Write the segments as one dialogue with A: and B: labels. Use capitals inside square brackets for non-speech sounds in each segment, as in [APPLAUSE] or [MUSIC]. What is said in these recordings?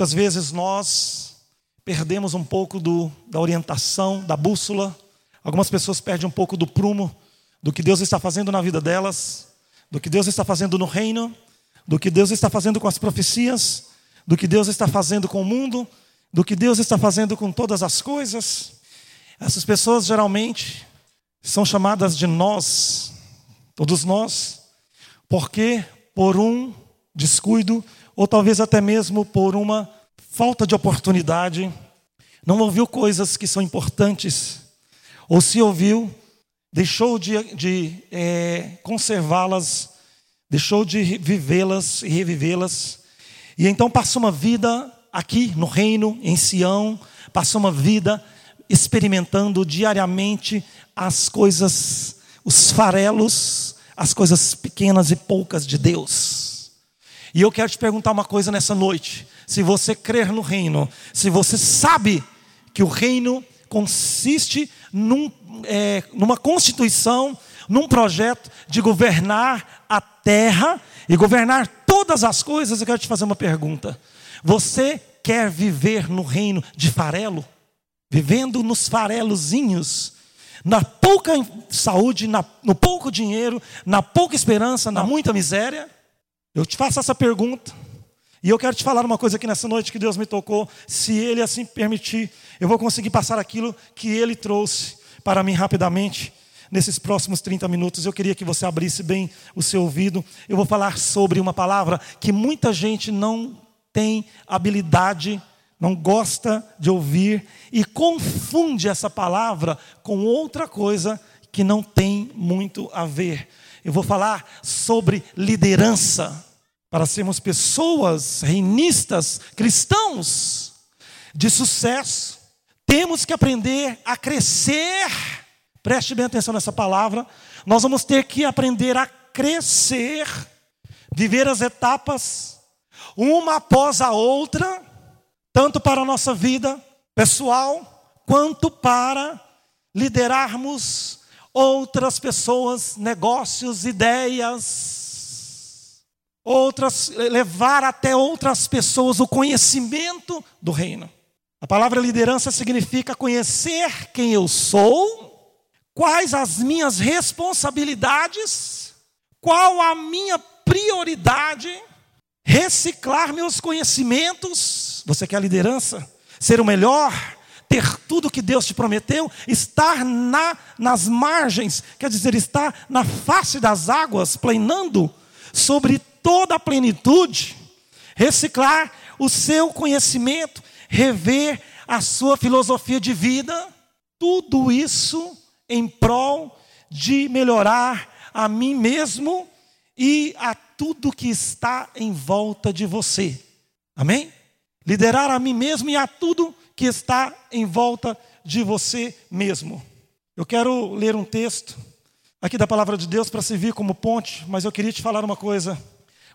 A: Muitas vezes nós perdemos um pouco do, da orientação, da bússola. Algumas pessoas perdem um pouco do prumo do que Deus está fazendo na vida delas, do que Deus está fazendo no reino, do que Deus está fazendo com as profecias, do que Deus está fazendo com o mundo, do que Deus está fazendo com todas as coisas. Essas pessoas geralmente são chamadas de nós, todos nós, porque por um descuido ou talvez até mesmo por uma falta de oportunidade, não ouviu coisas que são importantes, ou se ouviu, deixou de, de é, conservá-las, deixou de vivê-las e revivê-las, e então passou uma vida aqui no reino, em Sião, passou uma vida experimentando diariamente as coisas, os farelos, as coisas pequenas e poucas de Deus. E eu quero te perguntar uma coisa nessa noite. Se você crer no reino, se você sabe que o reino consiste num, é, numa constituição, num projeto de governar a terra e governar todas as coisas, eu quero te fazer uma pergunta. Você quer viver no reino de farelo? Vivendo nos farelozinhos? Na pouca saúde, na, no pouco dinheiro, na pouca esperança, na muita miséria? Eu te faço essa pergunta. E eu quero te falar uma coisa aqui nessa noite que Deus me tocou. Se Ele assim permitir, eu vou conseguir passar aquilo que Ele trouxe para mim rapidamente. Nesses próximos 30 minutos, eu queria que você abrisse bem o seu ouvido. Eu vou falar sobre uma palavra que muita gente não tem habilidade, não gosta de ouvir e confunde essa palavra com outra coisa que não tem muito a ver. Eu vou falar sobre liderança, para sermos pessoas reinistas, cristãos de sucesso. Temos que aprender a crescer. Preste bem atenção nessa palavra. Nós vamos ter que aprender a crescer, viver as etapas, uma após a outra, tanto para a nossa vida pessoal, quanto para liderarmos outras pessoas, negócios, ideias, outras levar até outras pessoas o conhecimento do reino. A palavra liderança significa conhecer quem eu sou, quais as minhas responsabilidades, qual a minha prioridade, reciclar meus conhecimentos. Você quer liderança? Ser o melhor? Ter tudo que Deus te prometeu, estar na, nas margens, quer dizer, estar na face das águas, planando sobre toda a plenitude, reciclar o seu conhecimento, rever a sua filosofia de vida, tudo isso em prol de melhorar a mim mesmo e a tudo que está em volta de você. Amém? Liderar a mim mesmo e a tudo que está em volta de você mesmo. Eu quero ler um texto aqui da palavra de Deus para servir como ponte, mas eu queria te falar uma coisa.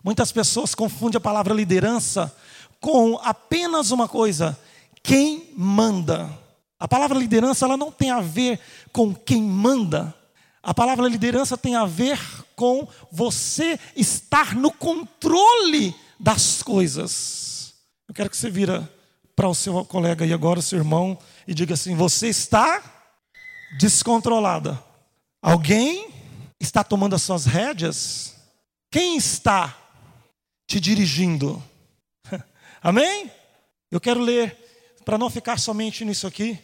A: Muitas pessoas confundem a palavra liderança com apenas uma coisa: quem manda. A palavra liderança ela não tem a ver com quem manda. A palavra liderança tem a ver com você estar no controle das coisas. Eu quero que você vira para o seu colega aí agora, o seu irmão, e diga assim: você está descontrolada. Alguém está tomando as suas rédeas? Quem está te dirigindo? [LAUGHS] Amém? Eu quero ler, para não ficar somente nisso aqui,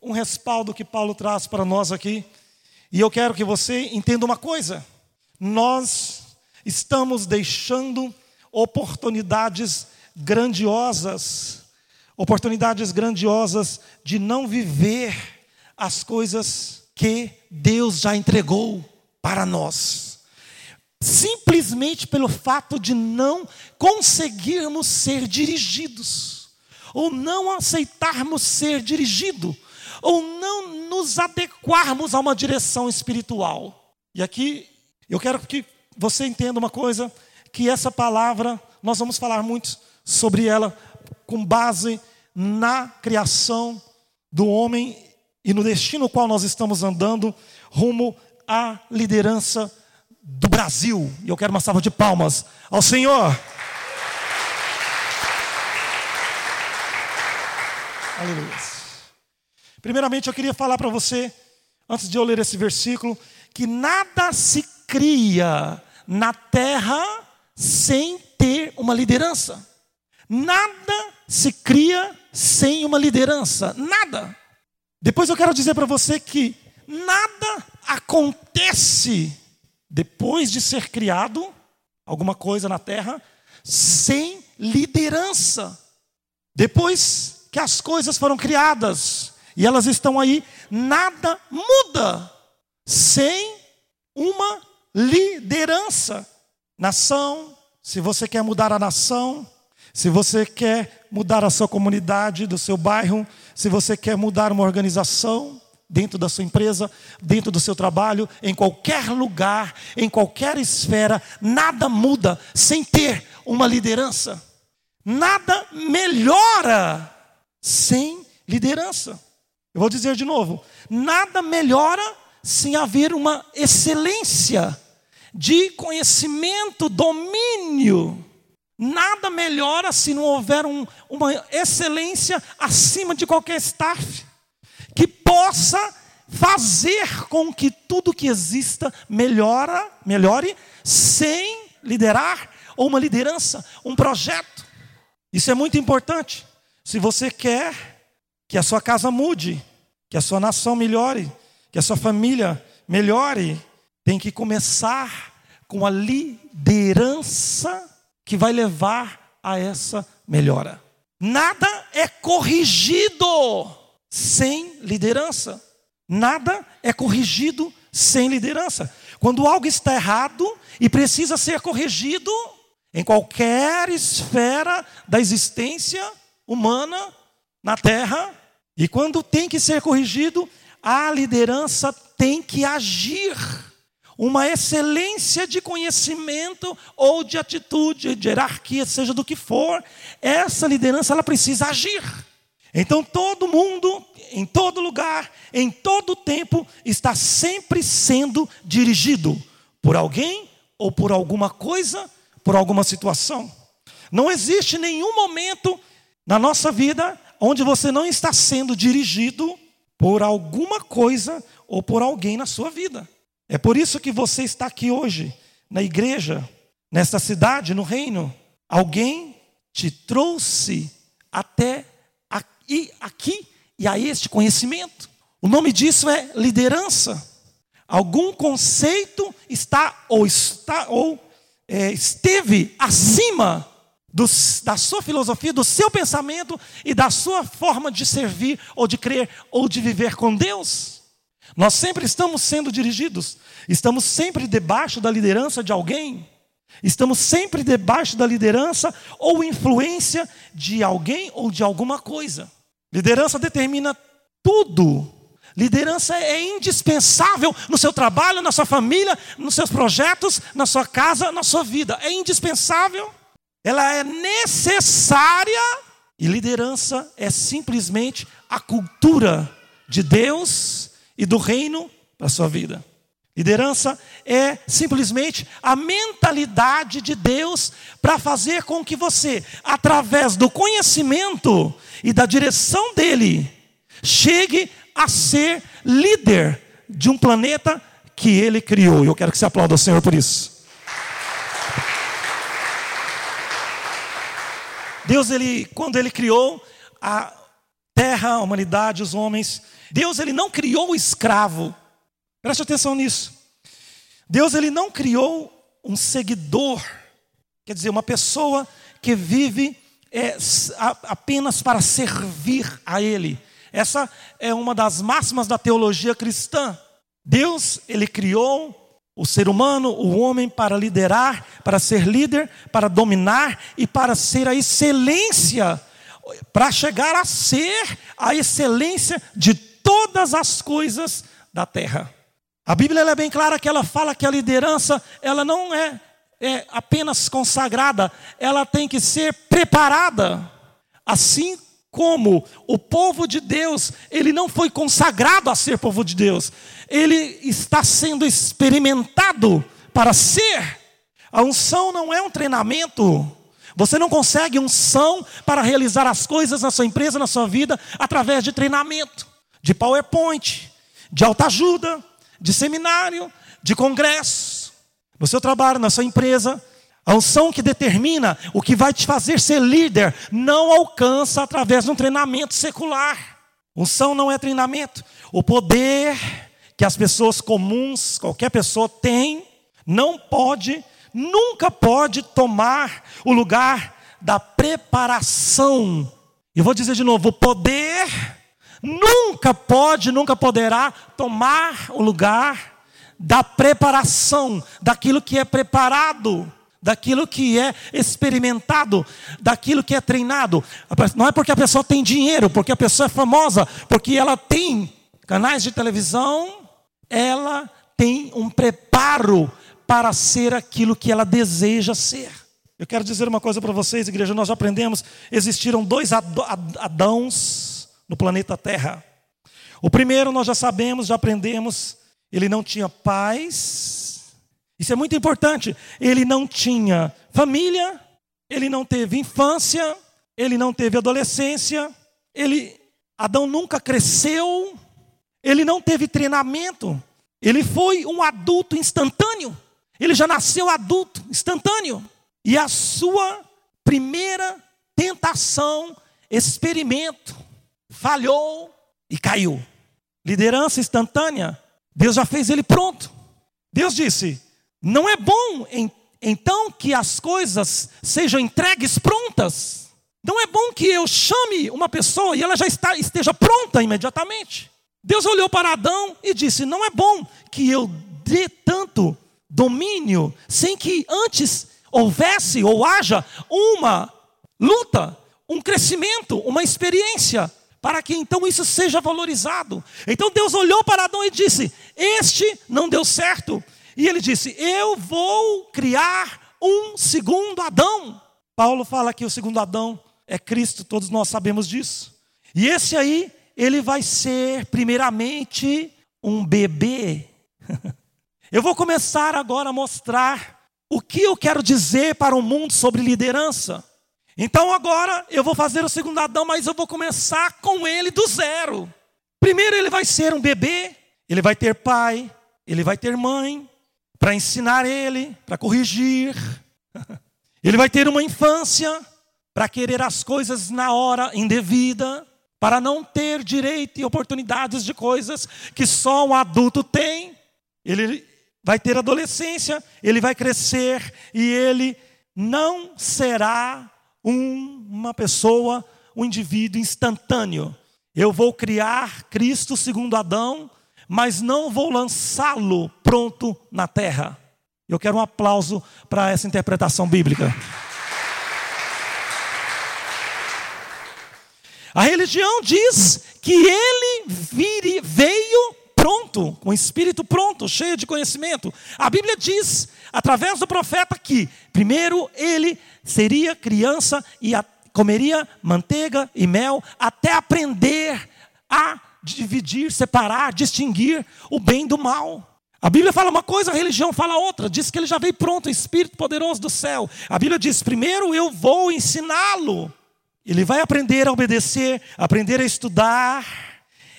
A: um respaldo que Paulo traz para nós aqui. E eu quero que você entenda uma coisa: nós estamos deixando oportunidades grandiosas, oportunidades grandiosas de não viver as coisas que Deus já entregou para nós. Simplesmente pelo fato de não conseguirmos ser dirigidos, ou não aceitarmos ser dirigido, ou não nos adequarmos a uma direção espiritual. E aqui eu quero que você entenda uma coisa, que essa palavra nós vamos falar muito sobre ela com base na criação do homem e no destino qual nós estamos andando rumo à liderança do Brasil. E eu quero uma salva de palmas ao Senhor. Aleluia. Primeiramente, eu queria falar para você, antes de eu ler esse versículo, que nada se cria na terra sem ter uma liderança. Nada se cria sem uma liderança. Nada. Depois eu quero dizer para você que nada acontece depois de ser criado alguma coisa na terra sem liderança. Depois que as coisas foram criadas e elas estão aí, nada muda sem uma liderança. Nação, se você quer mudar a nação, se você quer mudar a sua comunidade, do seu bairro, se você quer mudar uma organização dentro da sua empresa, dentro do seu trabalho, em qualquer lugar, em qualquer esfera, nada muda sem ter uma liderança. Nada melhora sem liderança. Eu vou dizer de novo: nada melhora sem haver uma excelência de conhecimento, domínio. Nada melhora se não houver um, uma excelência acima de qualquer staff que possa fazer com que tudo que exista melhora, melhore sem liderar ou uma liderança, um projeto. Isso é muito importante. Se você quer que a sua casa mude, que a sua nação melhore, que a sua família melhore, tem que começar com a liderança que vai levar a essa melhora. Nada é corrigido sem liderança. Nada é corrigido sem liderança. Quando algo está errado e precisa ser corrigido, em qualquer esfera da existência humana na terra, e quando tem que ser corrigido, a liderança tem que agir. Uma excelência de conhecimento ou de atitude, de hierarquia, seja do que for, essa liderança ela precisa agir. Então todo mundo, em todo lugar, em todo tempo, está sempre sendo dirigido por alguém ou por alguma coisa, por alguma situação. Não existe nenhum momento na nossa vida onde você não está sendo dirigido por alguma coisa ou por alguém na sua vida. É por isso que você está aqui hoje, na igreja, nesta cidade, no reino. Alguém te trouxe até aqui, aqui e a este conhecimento. O nome disso é liderança. Algum conceito está ou está ou é, esteve acima do, da sua filosofia, do seu pensamento e da sua forma de servir, ou de crer, ou de viver com Deus. Nós sempre estamos sendo dirigidos, estamos sempre debaixo da liderança de alguém, estamos sempre debaixo da liderança ou influência de alguém ou de alguma coisa. Liderança determina tudo. Liderança é indispensável no seu trabalho, na sua família, nos seus projetos, na sua casa, na sua vida. É indispensável ela é necessária e liderança é simplesmente a cultura de Deus e do reino para a sua vida. Liderança é simplesmente a mentalidade de Deus para fazer com que você, através do conhecimento e da direção dele, chegue a ser líder de um planeta que ele criou. E eu quero que você aplaude o Senhor por isso. Deus, ele, quando ele criou a, terra, a humanidade, os homens, Deus ele não criou o escravo. Preste atenção nisso. Deus ele não criou um seguidor, quer dizer, uma pessoa que vive é, apenas para servir a Ele. Essa é uma das máximas da teologia cristã. Deus, ele criou o ser humano, o homem, para liderar, para ser líder, para dominar e para ser a excelência, para chegar a ser a excelência de todas as coisas da terra. A Bíblia é bem clara que ela fala que a liderança ela não é, é apenas consagrada, ela tem que ser preparada. Assim como o povo de Deus, ele não foi consagrado a ser povo de Deus, ele está sendo experimentado para ser. A unção não é um treinamento. Você não consegue unção para realizar as coisas na sua empresa, na sua vida, através de treinamento, de PowerPoint, de autoajuda, de seminário, de congresso. No seu trabalho, na sua empresa, a unção que determina o que vai te fazer ser líder não alcança através de um treinamento secular. Unção não é treinamento. O poder que as pessoas comuns, qualquer pessoa tem, não pode, nunca pode tomar o lugar da preparação. E vou dizer de novo: o poder nunca pode, nunca poderá tomar o lugar da preparação, daquilo que é preparado daquilo que é experimentado, daquilo que é treinado. Não é porque a pessoa tem dinheiro, porque a pessoa é famosa, porque ela tem canais de televisão, ela tem um preparo para ser aquilo que ela deseja ser. Eu quero dizer uma coisa para vocês, igreja, nós aprendemos, existiram dois Adãos no planeta Terra. O primeiro nós já sabemos, já aprendemos, ele não tinha paz, isso é muito importante. Ele não tinha família, ele não teve infância, ele não teve adolescência, ele Adão nunca cresceu, ele não teve treinamento. Ele foi um adulto instantâneo. Ele já nasceu adulto, instantâneo. E a sua primeira tentação, experimento, falhou e caiu. Liderança instantânea, Deus já fez ele pronto. Deus disse: não é bom, então, que as coisas sejam entregues prontas. Não é bom que eu chame uma pessoa e ela já está, esteja pronta imediatamente. Deus olhou para Adão e disse: Não é bom que eu dê tanto domínio sem que antes houvesse ou haja uma luta, um crescimento, uma experiência, para que então isso seja valorizado. Então Deus olhou para Adão e disse: Este não deu certo, e ele disse: Eu vou criar um segundo Adão. Paulo fala que o segundo Adão é Cristo, todos nós sabemos disso. E esse aí, ele vai ser, primeiramente, um bebê. [LAUGHS] eu vou começar agora a mostrar o que eu quero dizer para o mundo sobre liderança. Então agora eu vou fazer o segundo Adão, mas eu vou começar com ele do zero. Primeiro ele vai ser um bebê, ele vai ter pai, ele vai ter mãe, para ensinar ele, para corrigir. [LAUGHS] Ele vai ter uma infância para querer as coisas na hora indevida, para não ter direito e oportunidades de coisas que só um adulto tem. Ele vai ter adolescência, ele vai crescer e ele não será um, uma pessoa, um indivíduo instantâneo. Eu vou criar Cristo segundo Adão mas não vou lançá-lo pronto na terra. Eu quero um aplauso para essa interpretação bíblica. A religião diz que ele vire, veio pronto, com o espírito pronto, cheio de conhecimento. A Bíblia diz, através do profeta, que primeiro ele seria criança e comeria manteiga e mel até aprender a dividir, separar, distinguir o bem do mal. A Bíblia fala uma coisa, a religião fala outra. Diz que ele já veio pronto, Espírito poderoso do céu. A Bíblia diz: primeiro eu vou ensiná-lo. Ele vai aprender a obedecer, aprender a estudar.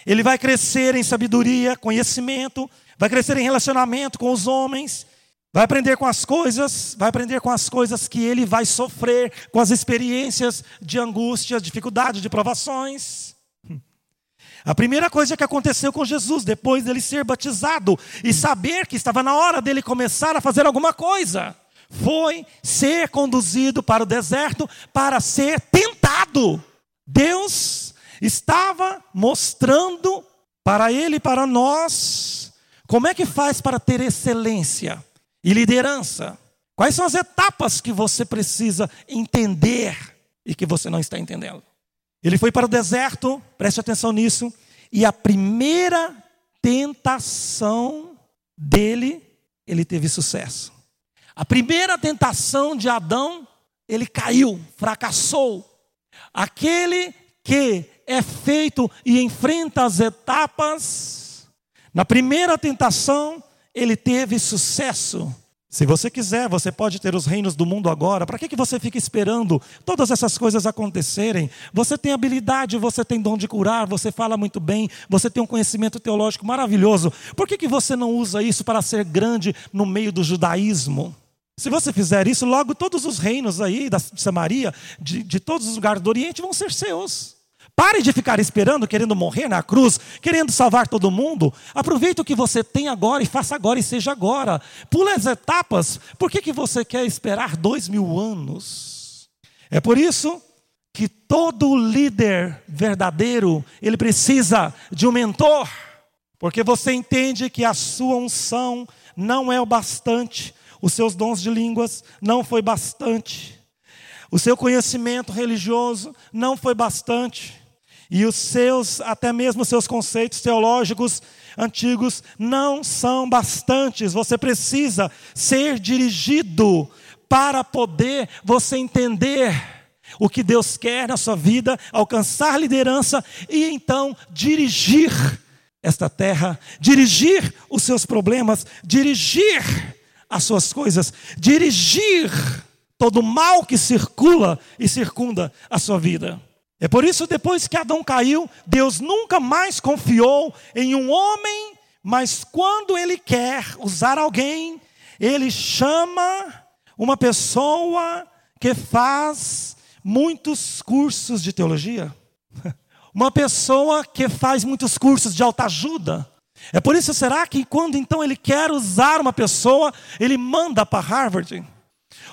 A: Ele vai crescer em sabedoria, conhecimento, vai crescer em relacionamento com os homens, Vai aprender com as coisas, vai aprender com as coisas que ele vai sofrer, com as experiências de angústia, dificuldade, de provações. A primeira coisa que aconteceu com Jesus, depois dele ser batizado e saber que estava na hora dele começar a fazer alguma coisa, foi ser conduzido para o deserto para ser tentado. Deus estava mostrando para ele e para nós como é que faz para ter excelência e liderança. Quais são as etapas que você precisa entender e que você não está entendendo? Ele foi para o deserto, preste atenção nisso, e a primeira tentação dele, ele teve sucesso. A primeira tentação de Adão, ele caiu, fracassou. Aquele que é feito e enfrenta as etapas, na primeira tentação, ele teve sucesso. Se você quiser, você pode ter os reinos do mundo agora. Para que, que você fica esperando todas essas coisas acontecerem? Você tem habilidade, você tem dom de curar, você fala muito bem, você tem um conhecimento teológico maravilhoso. Por que, que você não usa isso para ser grande no meio do judaísmo? Se você fizer isso, logo todos os reinos aí da Samaria, de, de todos os lugares do Oriente, vão ser seus. Pare de ficar esperando, querendo morrer na cruz, querendo salvar todo mundo. Aproveite o que você tem agora e faça agora e seja agora. Pule as etapas. Por que, que você quer esperar dois mil anos? É por isso que todo líder verdadeiro, ele precisa de um mentor. Porque você entende que a sua unção não é o bastante. Os seus dons de línguas não foi bastante. O seu conhecimento religioso não foi bastante. E os seus, até mesmo os seus conceitos teológicos antigos não são bastantes. Você precisa ser dirigido para poder você entender o que Deus quer na sua vida, alcançar liderança e então dirigir esta terra, dirigir os seus problemas, dirigir as suas coisas, dirigir todo o mal que circula e circunda a sua vida. É por isso, depois que Adão caiu, Deus nunca mais confiou em um homem, mas quando ele quer usar alguém, ele chama uma pessoa que faz muitos cursos de teologia. [LAUGHS] Uma pessoa que faz muitos cursos de autoajuda. É por isso, será que quando então ele quer usar uma pessoa, ele manda para Harvard?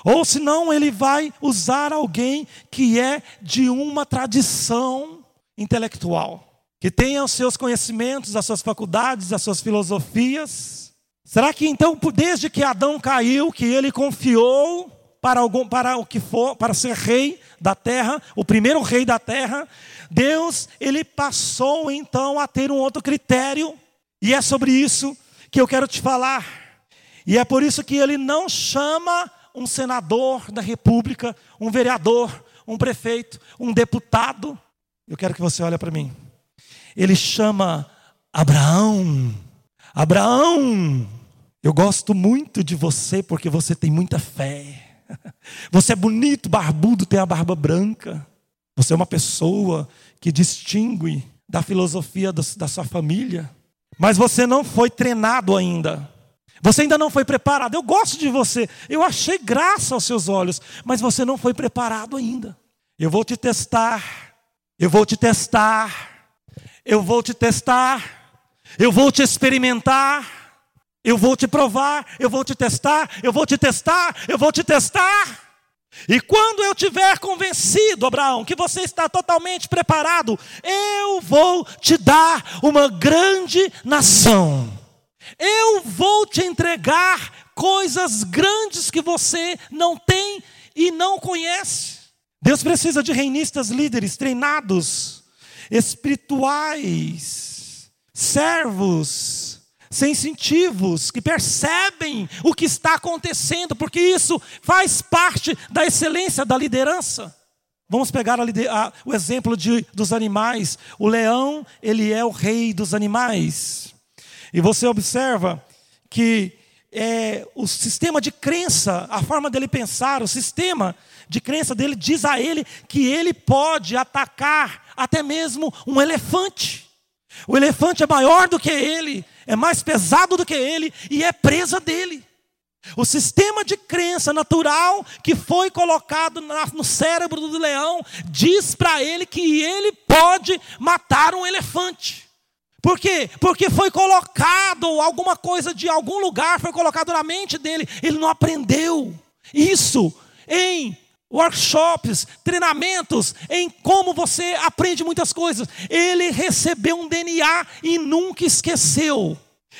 A: Ou senão ele vai usar alguém que é de uma tradição intelectual, que tenha os seus conhecimentos, as suas faculdades, as suas filosofias. Será que então, desde que Adão caiu, que ele confiou para, algum, para o que for, para ser rei da terra, o primeiro rei da terra, Deus, ele passou então a ter um outro critério, e é sobre isso que eu quero te falar. E é por isso que ele não chama um senador da república, um vereador, um prefeito, um deputado. Eu quero que você olhe para mim. Ele chama Abraão. Abraão, eu gosto muito de você porque você tem muita fé. [LAUGHS] Você é bonito, barbudo, tem a barba branca. Você é uma pessoa que distingue da filosofia da sua família. Mas você não foi treinado ainda. Você ainda não foi preparado. Eu gosto de você. Eu achei graça aos seus olhos, mas você não foi preparado ainda. Eu vou te testar. Eu vou te testar. Eu vou te testar. Eu vou te experimentar. Eu vou te provar, eu vou te testar, eu vou te testar, eu vou te testar. E quando eu tiver convencido, Abraão, que você está totalmente preparado, eu vou te dar uma grande nação. Eu vou te entregar coisas grandes que você não tem e não conhece. Deus precisa de reinistas líderes treinados, espirituais, servos, sensitivos, que percebem o que está acontecendo, porque isso faz parte da excelência da liderança. Vamos pegar a, a, o exemplo de, dos animais. O leão, ele é o rei dos animais. E você observa que é, o sistema de crença, a forma dele pensar, o sistema de crença dele diz a ele que ele pode atacar até mesmo um elefante. O elefante é maior do que ele, é mais pesado do que ele e é presa dele. O sistema de crença natural que foi colocado no cérebro do leão diz para ele que ele pode matar um elefante. Por quê? Porque foi colocado alguma coisa de algum lugar, foi colocado na mente dele. Ele não aprendeu isso em workshops, treinamentos, em como você aprende muitas coisas. Ele recebeu um DNA e nunca esqueceu.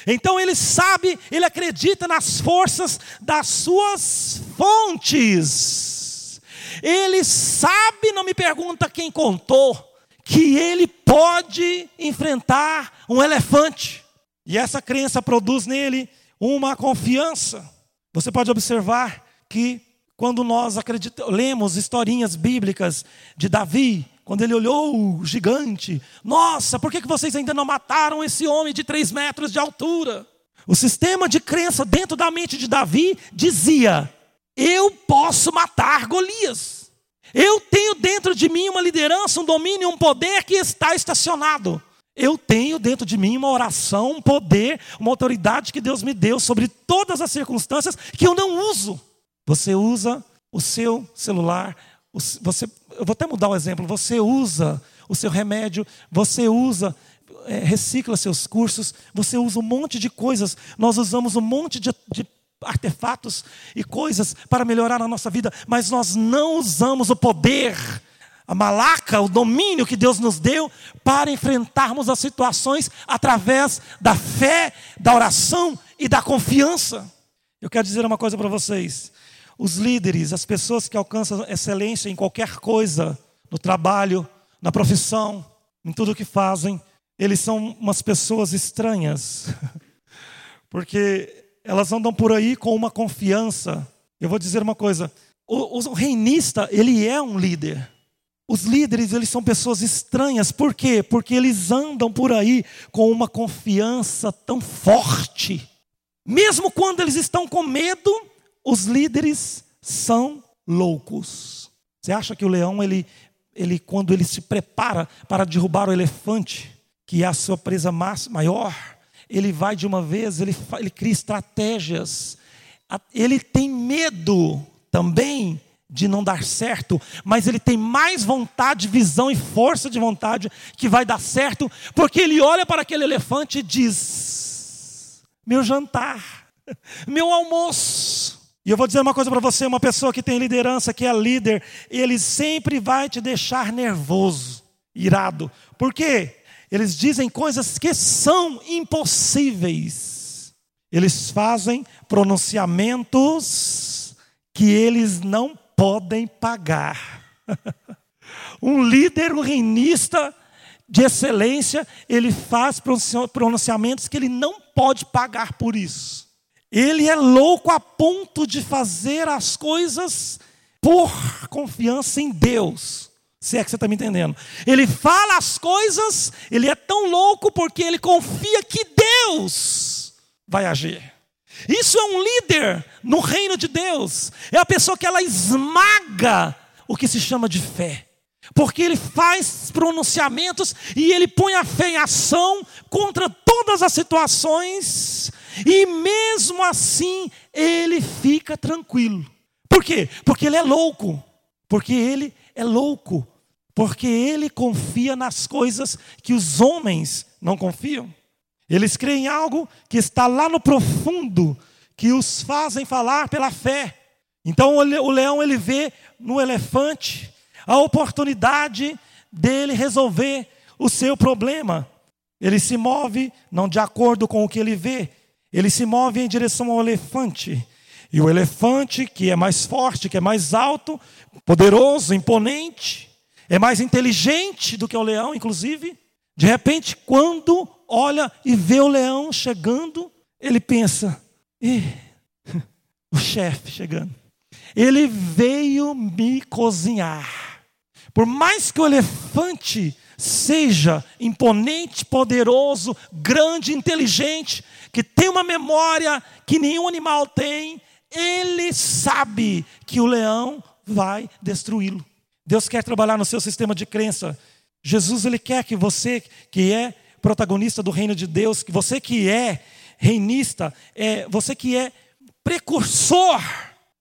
A: Então ele sabe, ele acredita nas forças das suas fontes. Ele sabe, não me pergunta quem contou, que ele pode enfrentar um elefante. E essa crença produz nele uma confiança. Você pode observar que quando nós lemos historinhas bíblicas de Davi, quando ele olhou o gigante, nossa, por que vocês ainda não mataram esse homem de três metros de altura? O sistema de crença dentro da mente de Davi dizia: eu posso matar Golias. Eu tenho dentro de mim uma liderança, um domínio, um poder que está estacionado. Eu tenho dentro de mim uma oração, um poder, uma autoridade que Deus me deu sobre todas as circunstâncias que eu não uso. Você usa o seu celular, você, eu vou até mudar o exemplo. Você usa o seu remédio, você usa, é, recicla seus cursos, você usa um monte de coisas. Nós usamos um monte de, de artefatos e coisas para melhorar a nossa vida, mas nós não usamos o poder, a malaca, o domínio que Deus nos deu para enfrentarmos as situações através da fé, da oração e da confiança. Eu quero dizer uma coisa para vocês. Os líderes, as pessoas que alcançam excelência em qualquer coisa, no trabalho, na profissão, em tudo que fazem, eles são umas pessoas estranhas. [LAUGHS] Porque elas andam por aí com uma confiança. Eu vou dizer uma coisa: o, o reinista, ele é um líder. Os líderes, eles são pessoas estranhas. Por quê? Porque eles andam por aí com uma confiança tão forte. Mesmo quando eles estão com medo, os líderes são loucos. Você acha que o leão, ele, ele quando ele se prepara para derrubar o elefante, que é a sua presa maior, ele vai de uma vez, ele, ele cria estratégias. Ele tem medo também de não dar certo, mas ele tem mais vontade, visão e força de vontade que vai dar certo, porque ele olha para aquele elefante e diz: Meu jantar, [LAUGHS] meu almoço, e eu vou dizer uma coisa para você: uma pessoa que tem liderança, que é líder, ele sempre vai te deixar nervoso, irado. Por quê? Eles dizem coisas que são impossíveis. Eles fazem pronunciamentos que eles não podem pagar. [LAUGHS] um líder, reinista de excelência, ele faz pronunciamentos que ele não pode pagar por isso. Ele é louco a ponto de fazer as coisas por confiança em Deus. Se é que você está me entendendo. Ele fala as coisas, ele é tão louco porque ele confia que Deus vai agir. Isso é um líder no reino de Deus. É a pessoa que ela esmaga o que se chama de fé. Porque ele faz pronunciamentos e ele põe a fé em ação contra todas as situações e mesmo assim, ele fica tranquilo. Por quê? Porque ele é louco. Porque ele é louco. Porque ele confia nas coisas que os homens não confiam. Eles creem em algo que está lá no profundo, que os fazem falar pela fé. Então o leão ele vê no elefante a oportunidade dele resolver o seu problema. Ele se move não de acordo com o que ele vê, ele se move em direção ao elefante. E o elefante, que é mais forte, que é mais alto, poderoso, imponente, é mais inteligente do que o leão, inclusive. De repente, quando olha e vê o leão chegando, ele pensa: [LAUGHS] o chefe chegando. Ele veio me cozinhar. Por mais que o elefante seja imponente, poderoso, grande, inteligente, que tem uma memória que nenhum animal tem, ele sabe que o leão vai destruí-lo. Deus quer trabalhar no seu sistema de crença. Jesus ele quer que você que é protagonista do reino de Deus, que você que é reinista, é, você que é precursor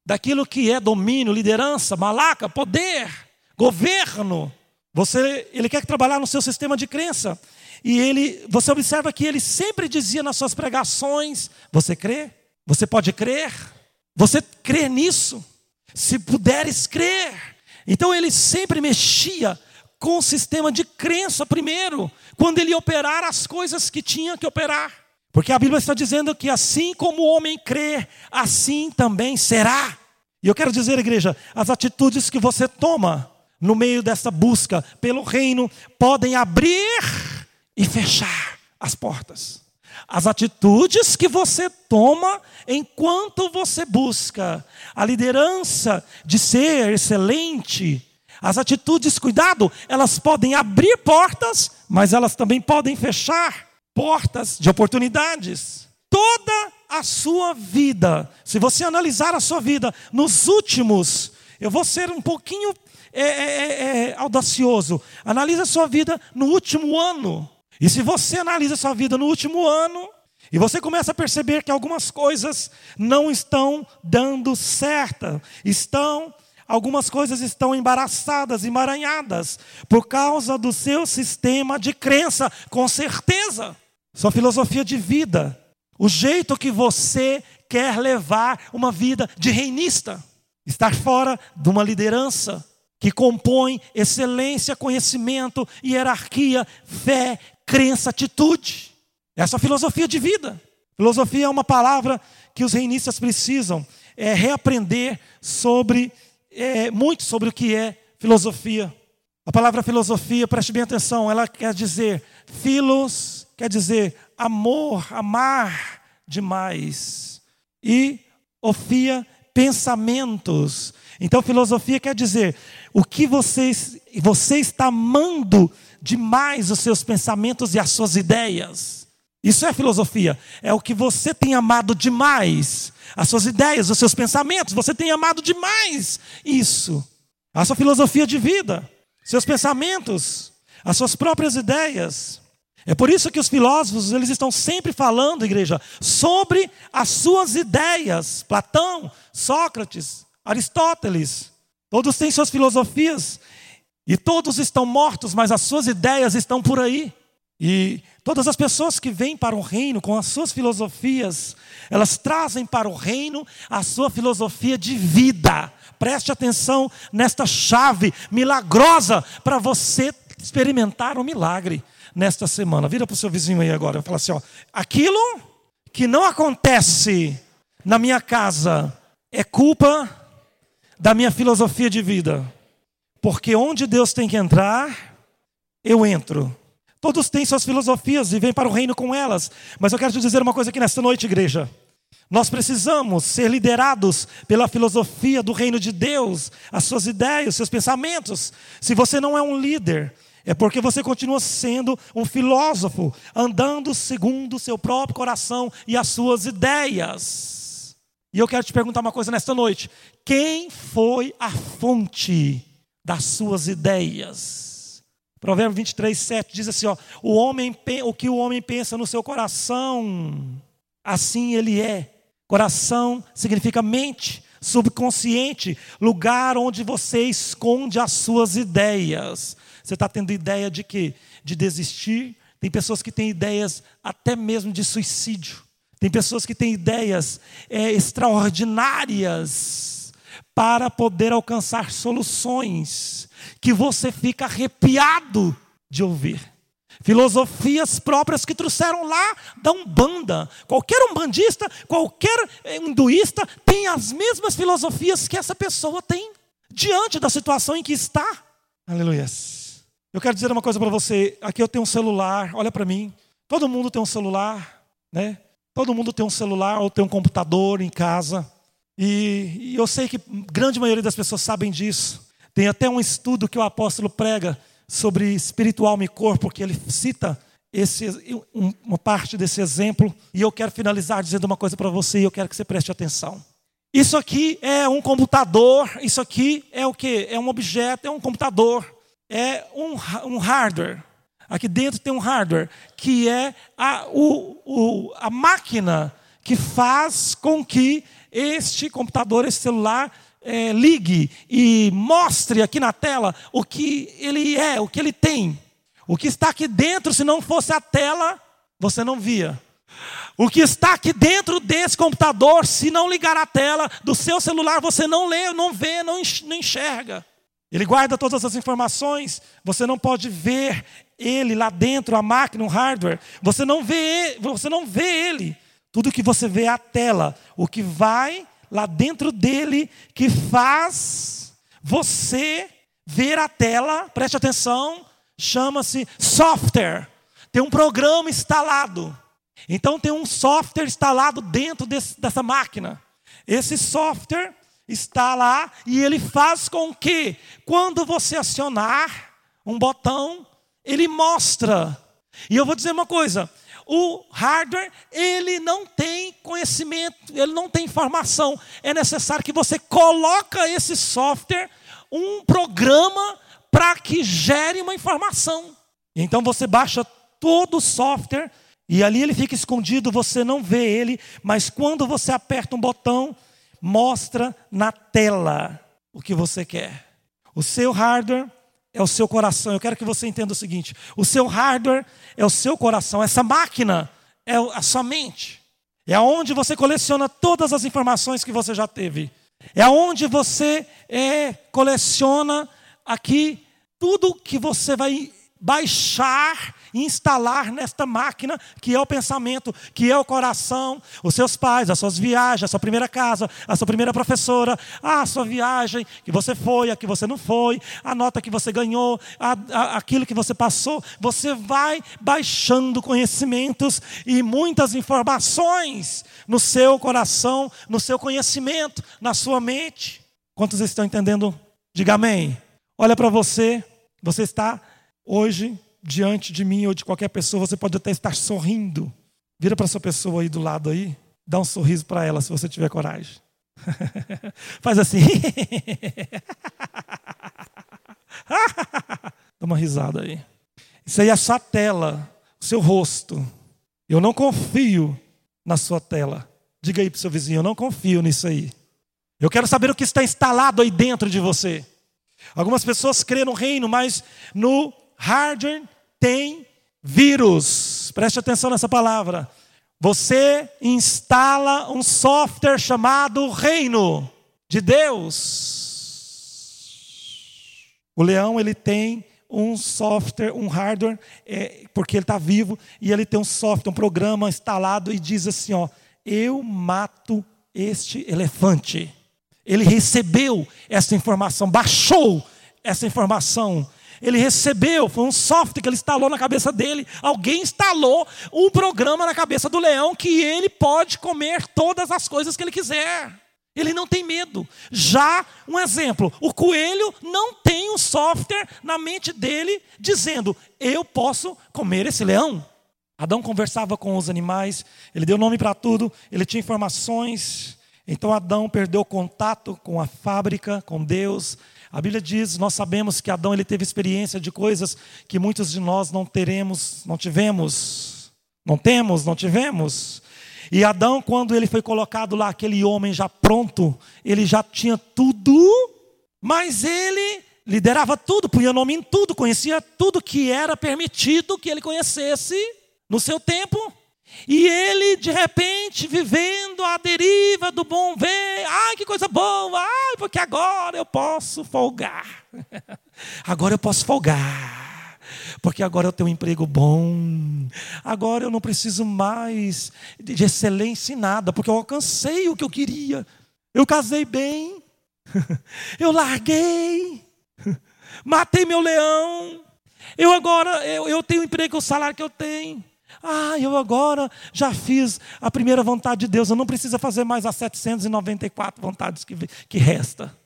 A: daquilo que é domínio, liderança, malaca, poder, governo. Você, ele quer trabalhar no seu sistema de crença. E ele, você observa que ele sempre dizia nas suas pregações: você crê? Você pode crer? Você crê nisso? Se puderes crer. Então ele sempre mexia com o sistema de crença primeiro, quando ele operar as coisas que tinha que operar. Porque a Bíblia está dizendo que assim como o homem crê, assim também será. E eu quero dizer, igreja, as atitudes que você toma no meio dessa busca pelo reino podem abrir e fechar as portas. As atitudes que você toma enquanto você busca a liderança de ser excelente, as atitudes, cuidado, elas podem abrir portas, mas elas também podem fechar portas de oportunidades. Toda a sua vida, se você analisar a sua vida nos últimos, eu vou ser um pouquinho é, é, é, é audacioso, analise a sua vida no último ano. E se você analisa sua vida no último ano, e você começa a perceber que algumas coisas não estão dando certo, estão algumas coisas estão embaraçadas, emaranhadas, por causa do seu sistema de crença, com certeza. Sua filosofia de vida, o jeito que você quer levar uma vida de reinista, estar fora de uma liderança que compõe excelência, conhecimento, hierarquia, fé, crença, atitude. Essa é a filosofia de vida. Filosofia é uma palavra que os reinistas precisam é, reaprender sobre, é, muito sobre o que é filosofia. A palavra filosofia, preste bem atenção, ela quer dizer filos, quer dizer amor, amar demais. E ofia, pensamentos. Então, filosofia quer dizer o que você, você está amando demais os seus pensamentos e as suas ideias. Isso é filosofia. É o que você tem amado demais. As suas ideias, os seus pensamentos. Você tem amado demais isso. A sua filosofia de vida, seus pensamentos, as suas próprias ideias. É por isso que os filósofos, eles estão sempre falando, igreja, sobre as suas ideias. Platão, Sócrates, Aristóteles, todos têm suas filosofias e todos estão mortos, mas as suas ideias estão por aí. E todas as pessoas que vêm para o reino com as suas filosofias, elas trazem para o reino a sua filosofia de vida. Preste atenção nesta chave milagrosa para você experimentar um milagre nesta semana. Vira para o seu vizinho aí agora e fala assim: ó, aquilo que não acontece na minha casa é culpa da minha filosofia de vida. Porque onde Deus tem que entrar, eu entro. Todos têm suas filosofias e vêm para o reino com elas. Mas eu quero te dizer uma coisa aqui nesta noite, igreja. Nós precisamos ser liderados pela filosofia do reino de Deus, as suas ideias, os seus pensamentos. Se você não é um líder, é porque você continua sendo um filósofo, andando segundo o seu próprio coração e as suas ideias. E eu quero te perguntar uma coisa nesta noite: quem foi a fonte das suas ideias. Provérbio 23, 7 diz assim: ó, o, homem, o que o homem pensa no seu coração, assim ele é. Coração significa mente, subconsciente, lugar onde você esconde as suas ideias. Você está tendo ideia de quê? De desistir. Tem pessoas que têm ideias até mesmo de suicídio. Tem pessoas que têm ideias é, extraordinárias para poder alcançar soluções que você fica arrepiado de ouvir. Filosofias próprias que trouxeram lá da Umbanda. Qualquer umbandista, qualquer hinduísta tem as mesmas filosofias que essa pessoa tem diante da situação em que está. Aleluia. Eu quero dizer uma coisa para você. Aqui eu tenho um celular, olha para mim. Todo mundo tem um celular, né? Todo mundo tem um celular ou tem um computador em casa. E, e eu sei que grande maioria das pessoas sabem disso. Tem até um estudo que o apóstolo prega sobre espiritual e corpo, que ele cita esse, uma parte desse exemplo. E eu quero finalizar dizendo uma coisa para você e eu quero que você preste atenção. Isso aqui é um computador, isso aqui é o que? É um objeto, é um computador, é um, um hardware. Aqui dentro tem um hardware, que é a, o, o, a máquina que faz com que este computador, esse celular, é, ligue e mostre aqui na tela o que ele é, o que ele tem. O que está aqui dentro, se não fosse a tela, você não via. O que está aqui dentro desse computador, se não ligar a tela do seu celular, você não lê, não vê, não enxerga. Ele guarda todas as informações, você não pode ver ele lá dentro, a máquina, o hardware. Você não vê, você não vê ele. Tudo que você vê é a tela. O que vai lá dentro dele que faz você ver a tela, preste atenção, chama-se software. Tem um programa instalado. Então tem um software instalado dentro desse, dessa máquina. Esse software está lá e ele faz com que, quando você acionar um botão, ele mostra. E eu vou dizer uma coisa: o hardware, ele não tem conhecimento, ele não tem informação. É necessário que você coloca esse software, um programa para que gere uma informação. Então você baixa todo o software e ali ele fica escondido, você não vê ele, mas quando você aperta um botão, mostra na tela o que você quer. O seu hardware é o seu coração. Eu quero que você entenda o seguinte: o seu hardware é o seu coração, essa máquina é a sua mente. É aonde você coleciona todas as informações que você já teve. É aonde você é, coleciona aqui tudo que você vai baixar instalar nesta máquina que é o pensamento, que é o coração, os seus pais, as suas viagens, a sua primeira casa, a sua primeira professora, a sua viagem que você foi, a que você não foi, a nota que você ganhou, a, a, aquilo que você passou. Você vai baixando conhecimentos e muitas informações no seu coração, no seu conhecimento, na sua mente. Quantos estão entendendo? Diga amém. Olha para você, você está hoje diante de mim ou de qualquer pessoa, você pode até estar sorrindo. Vira para essa pessoa aí do lado aí, dá um sorriso para ela se você tiver coragem. [LAUGHS] Faz assim. [LAUGHS] dá uma risada aí. Isso aí é a sua tela, o seu rosto. Eu não confio na sua tela. Diga aí para seu vizinho, eu não confio nisso aí. Eu quero saber o que está instalado aí dentro de você. Algumas pessoas crêem no reino, mas no hardware tem vírus. Preste atenção nessa palavra. Você instala um software chamado Reino de Deus. O leão ele tem um software, um hardware, é, porque ele está vivo e ele tem um software, um programa instalado e diz assim, ó, eu mato este elefante. Ele recebeu essa informação, baixou essa informação ele recebeu, foi um software que ele instalou na cabeça dele. Alguém instalou um programa na cabeça do leão que ele pode comer todas as coisas que ele quiser. Ele não tem medo. Já, um exemplo, o coelho não tem um software na mente dele dizendo: eu posso comer esse leão. Adão conversava com os animais, ele deu nome para tudo, ele tinha informações. Então Adão perdeu contato com a fábrica, com Deus, a Bíblia diz, nós sabemos que Adão ele teve experiência de coisas que muitos de nós não teremos, não tivemos. Não temos, não tivemos. E Adão, quando ele foi colocado lá, aquele homem já pronto, ele já tinha tudo, mas ele liderava tudo, punha nome em tudo, conhecia tudo que era permitido que ele conhecesse no seu tempo. E ele, de repente, vivendo a deriva do bom ver, ai que coisa boa, ai, porque agora eu posso folgar. [LAUGHS] Agora eu posso folgar. Porque agora eu tenho um emprego bom. Agora eu não preciso mais de excelência em nada, porque eu alcancei o que eu queria. Eu casei bem. [LAUGHS] Eu larguei. [LAUGHS] Matei meu leão. Eu agora eu, eu tenho o emprego, o salário que eu tenho. Ah, eu agora já fiz a primeira vontade de Deus, eu não preciso fazer mais as 794 vontades que, que resta.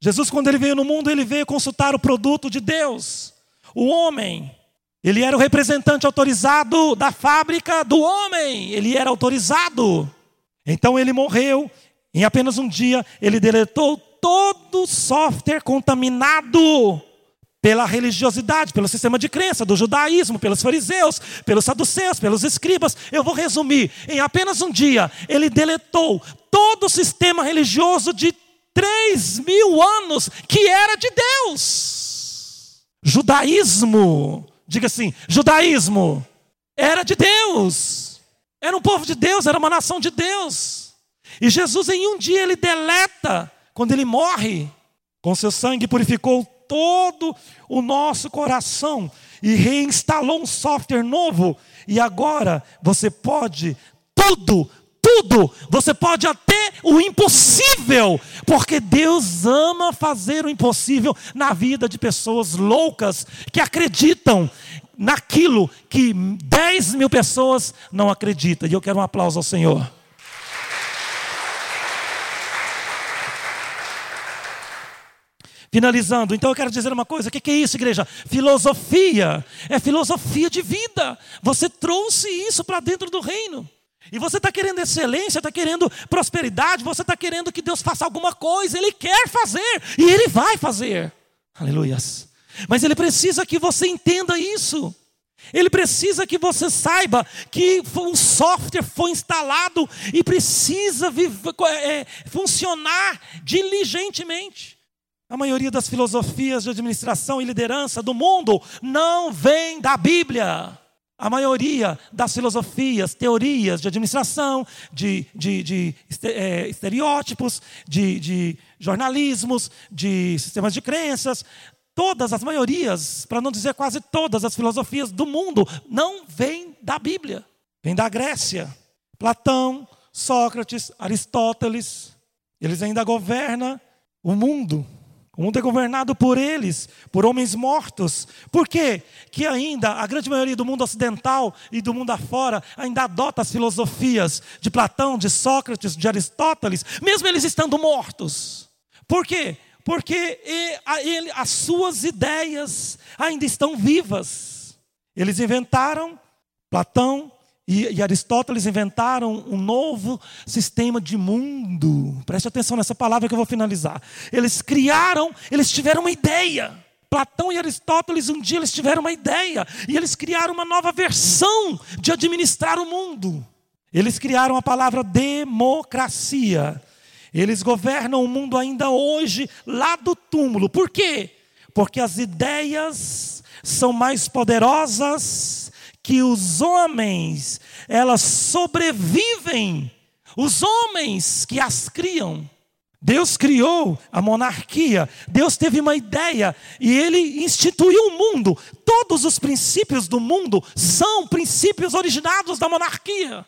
A: Jesus, quando ele veio no mundo, ele veio consultar o produto de Deus, o homem. Ele era o representante autorizado da fábrica do homem, ele era autorizado. Então ele morreu, em apenas um dia, ele deletou todo o software contaminado pela religiosidade, pelo sistema de crença do judaísmo, pelos fariseus, pelos saduceus, pelos escribas. Eu vou resumir: em apenas um dia, ele deletou todo o sistema religioso de três mil anos que era de Deus. Judaísmo, diga assim: judaísmo era de Deus, era um povo de Deus, era uma nação de Deus. E Jesus, em um dia, ele deleta, quando ele morre, com seu sangue purificou todo o nosso coração e reinstalou um software novo. E agora você pode tudo, tudo, você pode até o impossível, porque Deus ama fazer o impossível na vida de pessoas loucas que acreditam naquilo que 10 mil pessoas não acreditam. E eu quero um aplauso ao Senhor. Finalizando, então eu quero dizer uma coisa: o que é isso, igreja? Filosofia, é filosofia de vida. Você trouxe isso para dentro do reino. E você está querendo excelência, está querendo prosperidade, você está querendo que Deus faça alguma coisa, Ele quer fazer, e Ele vai fazer. Aleluias. Mas Ele precisa que você entenda isso. Ele precisa que você saiba que um software foi instalado e precisa viver, é, funcionar diligentemente. A maioria das filosofias de administração e liderança do mundo não vem da Bíblia. A maioria das filosofias, teorias de administração, de, de, de é, estereótipos, de, de jornalismos, de sistemas de crenças, todas as maiorias, para não dizer quase todas as filosofias do mundo, não vêm da Bíblia. Vem da Grécia. Platão, Sócrates, Aristóteles. Eles ainda governam o mundo. O mundo é governado por eles, por homens mortos. Por quê? Que ainda a grande maioria do mundo ocidental e do mundo afora ainda adota as filosofias de Platão, de Sócrates, de Aristóteles, mesmo eles estando mortos. Por quê? Porque ele, as suas ideias ainda estão vivas. Eles inventaram Platão, e, e, Aristóteles inventaram um novo sistema de mundo. Preste atenção nessa palavra que eu vou finalizar. Eles criaram, eles tiveram uma ideia. Platão e Aristóteles, um dia eles tiveram uma ideia. E eles criaram uma nova versão de administrar o mundo. Eles criaram a palavra democracia. Eles governam o mundo ainda hoje, lá do túmulo. Por quê? Porque as ideias são mais poderosas que os homens, elas sobrevivem, os homens que as criam. Deus criou a monarquia, Deus teve uma ideia e ele instituiu o mundo. Todos os princípios do mundo são princípios originados da monarquia.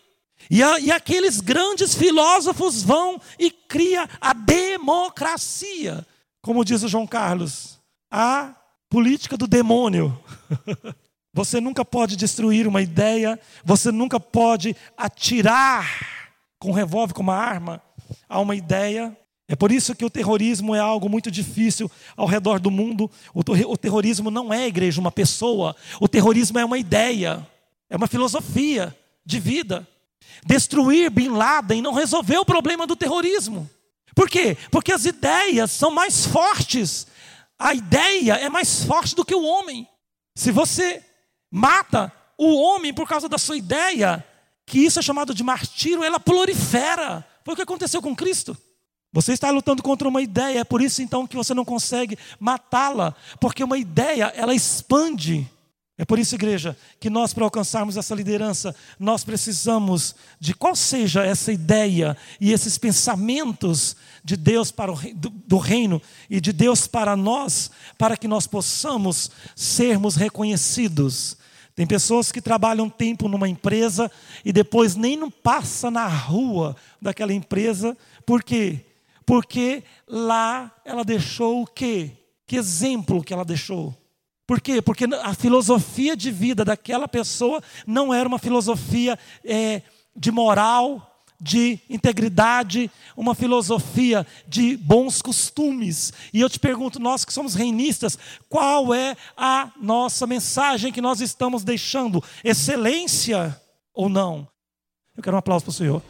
A: E, a, e aqueles grandes filósofos vão e cria a democracia. Como diz o João Carlos, a política do demônio. [LAUGHS] Você nunca pode destruir uma ideia, você nunca pode atirar com um revólver, com uma arma, a uma ideia. É por isso que o terrorismo é algo muito difícil ao redor do mundo. O terrorismo não é, igreja, uma pessoa. O terrorismo é uma ideia, é uma filosofia de vida. Destruir Bin Laden não resolveu o problema do terrorismo. Por quê? Porque as ideias são mais fortes. A ideia é mais forte do que o homem. Se você mata o homem por causa da sua ideia, que isso é chamado de martírio, ela prolifera. Foi o que aconteceu com Cristo. Você está lutando contra uma ideia, é por isso então que você não consegue matá-la, porque uma ideia, ela expande. É por isso, igreja, que nós, para alcançarmos essa liderança, nós precisamos de qual seja essa ideia e esses pensamentos de Deus para o do, do reino e de Deus para nós, para que nós possamos sermos reconhecidos tem pessoas que trabalham tempo numa empresa e depois nem não passa na rua daquela empresa. Por quê? Porque lá ela deixou o quê? Que exemplo que ela deixou? Por quê? Porque a filosofia de vida daquela pessoa não era uma filosofia é, de moral, de integridade, uma filosofia de bons costumes. E eu te pergunto, nós que somos reinistas, qual é a nossa mensagem que nós estamos deixando? Excelência ou não? Eu quero um aplauso para o Senhor.